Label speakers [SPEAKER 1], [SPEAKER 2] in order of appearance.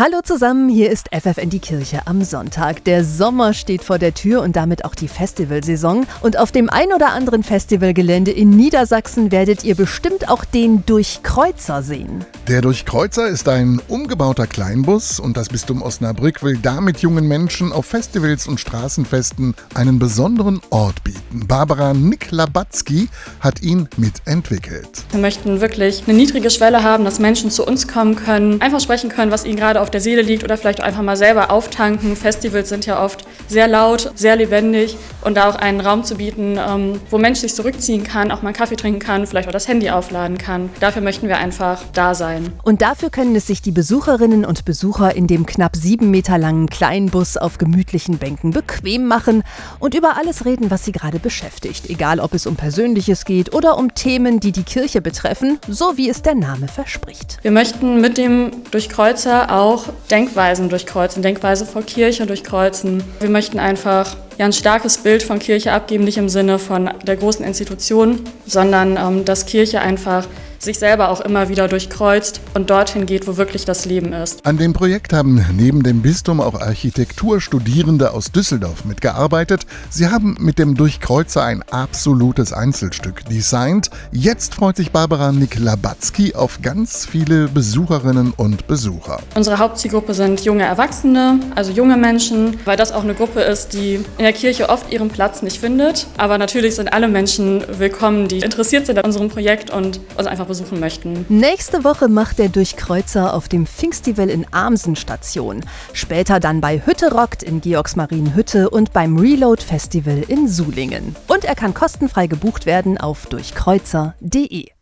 [SPEAKER 1] Hallo zusammen, hier ist FFN die Kirche am Sonntag. Der Sommer steht vor der Tür und damit auch die Festivalsaison. Und auf dem ein oder anderen Festivalgelände in Niedersachsen werdet ihr bestimmt auch den Durchkreuzer sehen.
[SPEAKER 2] Der Durchkreuzer ist ein umgebauter Kleinbus und das Bistum Osnabrück will damit jungen Menschen auf Festivals und Straßenfesten einen besonderen Ort bieten. Barbara Niklabatzki hat ihn mitentwickelt.
[SPEAKER 3] Wir möchten wirklich eine niedrige Schwelle haben, dass Menschen zu uns kommen können, einfach sprechen können, was ihnen gerade auf auf der Seele liegt oder vielleicht einfach mal selber auftanken. Festivals sind ja oft sehr laut, sehr lebendig und da auch einen Raum zu bieten, ähm, wo Mensch sich zurückziehen kann, auch mal einen Kaffee trinken kann, vielleicht auch das Handy aufladen kann. Dafür möchten wir einfach da sein.
[SPEAKER 1] Und dafür können es sich die Besucherinnen und Besucher in dem knapp sieben Meter langen Kleinbus auf gemütlichen Bänken bequem machen und über alles reden, was sie gerade beschäftigt. Egal, ob es um Persönliches geht oder um Themen, die die Kirche betreffen, so wie es der Name verspricht.
[SPEAKER 3] Wir möchten mit dem Durchkreuzer auch auch Denkweisen durchkreuzen, Denkweise vor Kirche durchkreuzen. Wir möchten einfach ja, ein starkes Bild von Kirche abgeben, nicht im Sinne von der großen Institution, sondern ähm, dass Kirche einfach sich selber auch immer wieder durchkreuzt und dorthin geht, wo wirklich das Leben ist.
[SPEAKER 2] An dem Projekt haben neben dem Bistum auch Architekturstudierende aus Düsseldorf mitgearbeitet. Sie haben mit dem Durchkreuzer ein absolutes Einzelstück designt. Jetzt freut sich Barbara Niklabatzki auf ganz viele Besucherinnen und Besucher.
[SPEAKER 3] Unsere Hauptzielgruppe sind junge Erwachsene, also junge Menschen, weil das auch eine Gruppe ist, die in der Kirche oft ihren Platz nicht findet. Aber natürlich sind alle Menschen willkommen, die interessiert sind an unserem Projekt und uns einfach besuchen möchten.
[SPEAKER 1] Nächste Woche macht der Durchkreuzer auf dem Pfingstival in Amsen Station. Später dann bei Hütte Rockt in Georgsmarienhütte und beim Reload Festival in Sulingen. Und er kann kostenfrei gebucht werden auf durchkreuzer.de.